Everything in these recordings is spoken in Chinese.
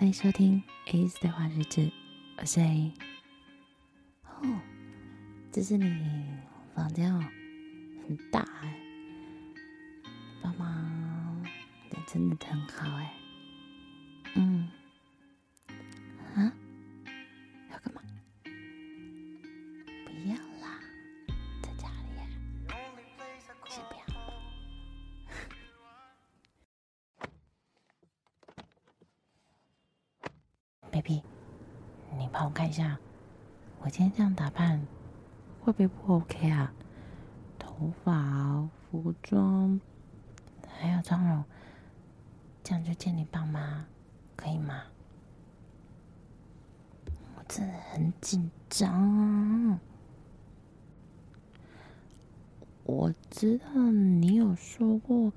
欢迎收听 A's 对话日志，我是 A。哦，这是你房间哦，很大哎，爸妈真的很好哎。Baby，你帮我看一下，我今天这样打扮会不会不 OK 啊？头发、服装还有妆容，这样就见你爸妈，可以吗？我真的很紧张啊。我知道你有说过，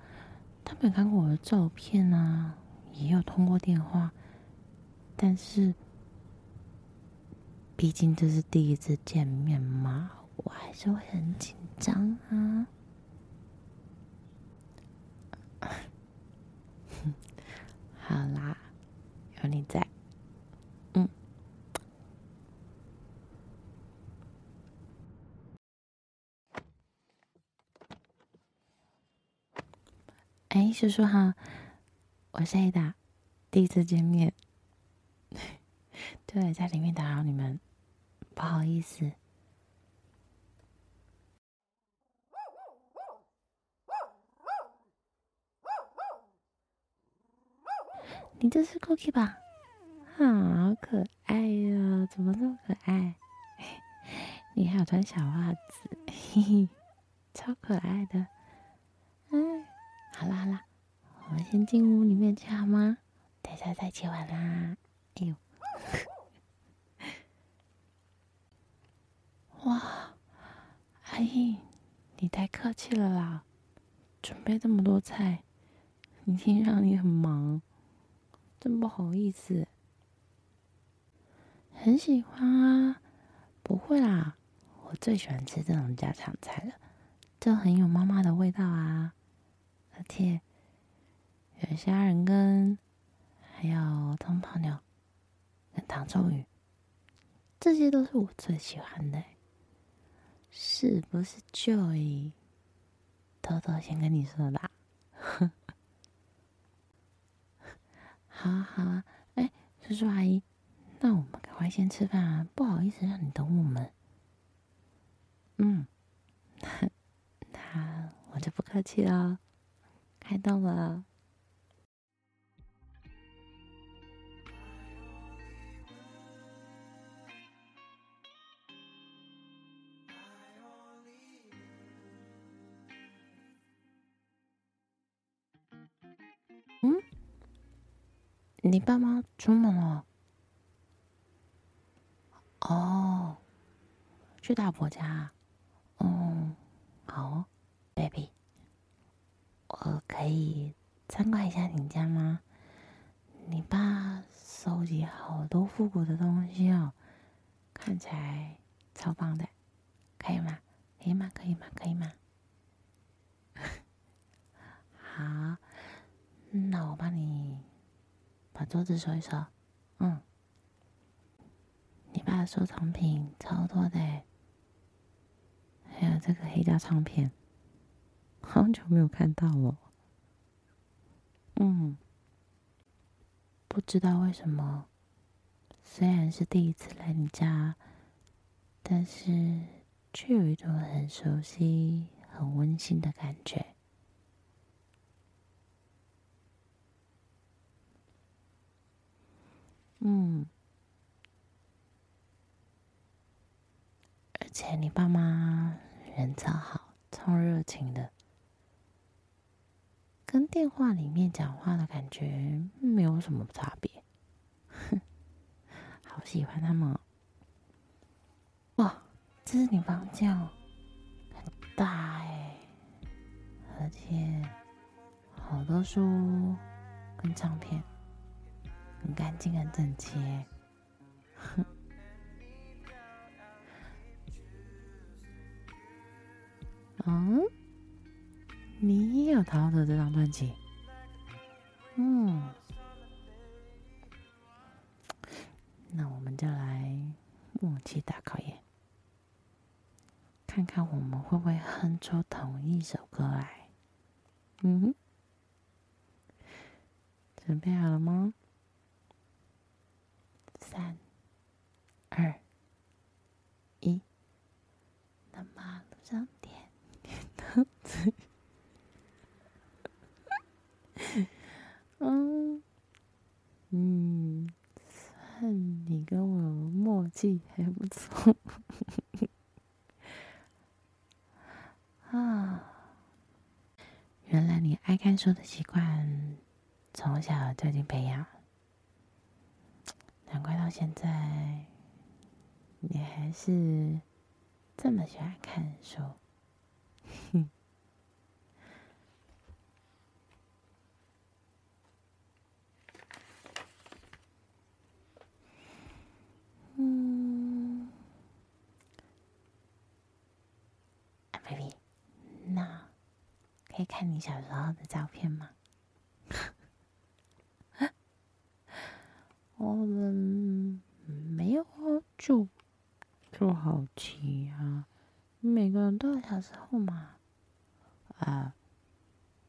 他们看过我的照片啊，也有通过电话。但是，毕竟这是第一次见面嘛，我还是会很紧张啊。好啦，有你在，嗯。哎，叔叔好，我是 Ada，第一次见面。对，在里面打扰你们，不好意思。你这是 Cookie 吧？好可爱哟，怎么这么可爱？你还有穿小袜子，嘿嘿，超可爱的。嗯，好啦好啦，我们先进屋里面去好吗？等下再一起玩啦。哎呦！哇，阿姨，你太客气了啦！准备这么多菜，已经让你很忙，真不好意思。很喜欢啊，不会啦，我最喜欢吃这种家常菜了，这很有妈妈的味道啊，而且有虾仁羹，还有汤泡牛。跟糖醋鱼，这些都是我最喜欢的，是不是？Joy，偷偷先跟你说的。好啊好啊，哎，叔叔阿姨，那我们赶快先吃饭啊！不好意思让你等我们。嗯，那我就不客气了，开动了。你爸妈出门了？哦，去大伯家。嗯，好，baby，我可以参观一下你家吗？你爸收集好多复古的东西哦，看起来超棒的，可以吗？可以吗？可以吗？可以吗？好，那我帮你。桌子收一收，嗯，你爸收藏品超多的，还有这个黑胶唱片，好久没有看到了，嗯，不知道为什么，虽然是第一次来你家，但是却有一种很熟悉、很温馨的感觉。嗯，而且你爸妈人超好，超热情的，跟电话里面讲话的感觉没有什么差别。哼，好喜欢他们哦！哇，这是你房间哦，很大哎，而且好多书跟唱片。很干净，很整洁。哼，嗯，你也有陶喆这张专辑？嗯，那我们就来默契大考验，看看我们会不会哼出同一首歌来。嗯哼，准备好了吗？子。嗯嗯，算你跟我默契还不错啊！原来你爱看书的习惯从小就已经培养，难怪到现在你还是这么喜欢看书。哼。嗯，啊，baby，那可看你小时候的照片吗？我们没有啊，就就好奇啊，每个人都有小时候嘛。啊，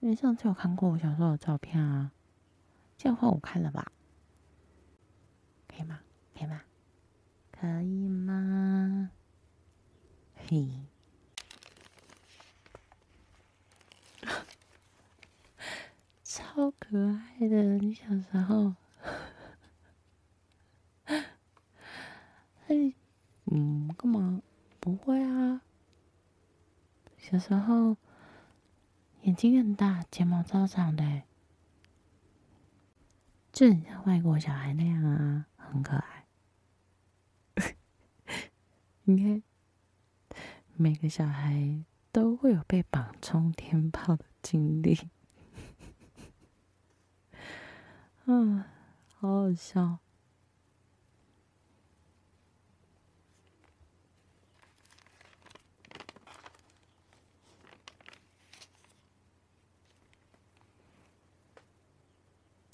你上次有看过我小时候的照片啊？这样换我看了吧？可以吗？可以吗？可以吗？嘿，超可爱的，你小时候，哎，嗯，干嘛？不会啊，小时候眼睛很大，睫毛超长的，就很像外国小孩那样啊，很可爱。你看，每个小孩都会有被绑冲天炮的经历，嗯，好好笑。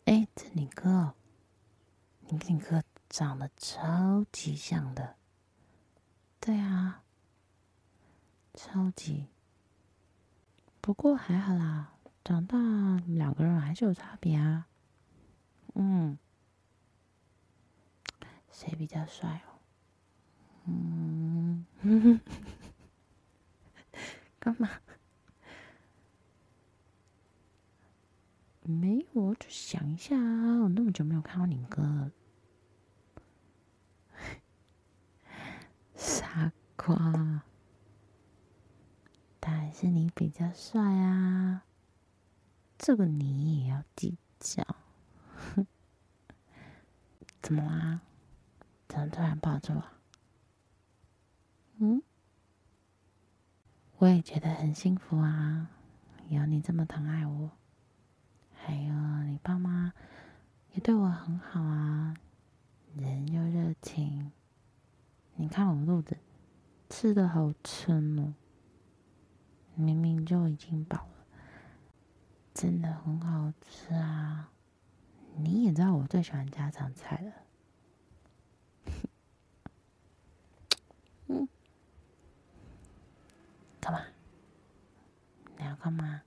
哎，这你哥，你跟你哥长得超级像的。对啊，超级。不过还好啦，长大两个人还是有差别啊。嗯，谁比较帅哦？嗯，干嘛？没有，我就想一下啊，我那么久没有看到你哥了。傻瓜，当然是你比较帅啊！这个你也要计较？怎么啦？怎么突然抱住我？嗯？我也觉得很幸福啊，有你这么疼爱我，还有你爸妈也对我很好啊，人又热情。你看我肚子吃的好撑哦，明明就已经饱了，真的很好吃啊！你也知道我最喜欢家常菜了，嗯，干嘛？你要干嘛？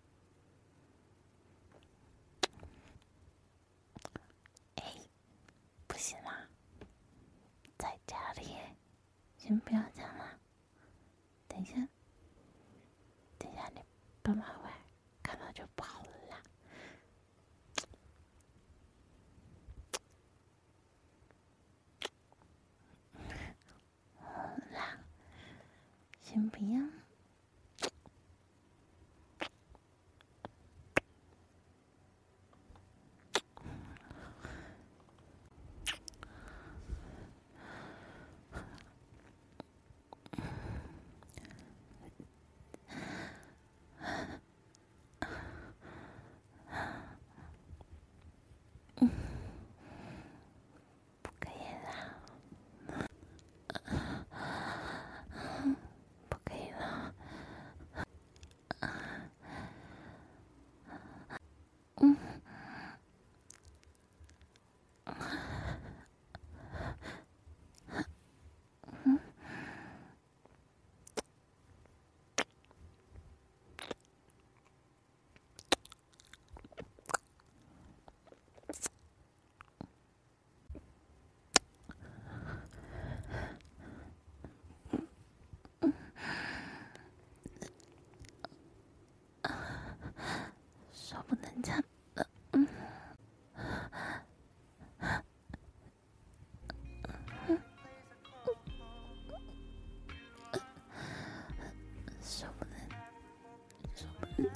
哎，不行啦，在家里先不要讲了，等一下，等一下你爸妈会看到就不好了啦。好啦，先不要。不可以了，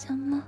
什么？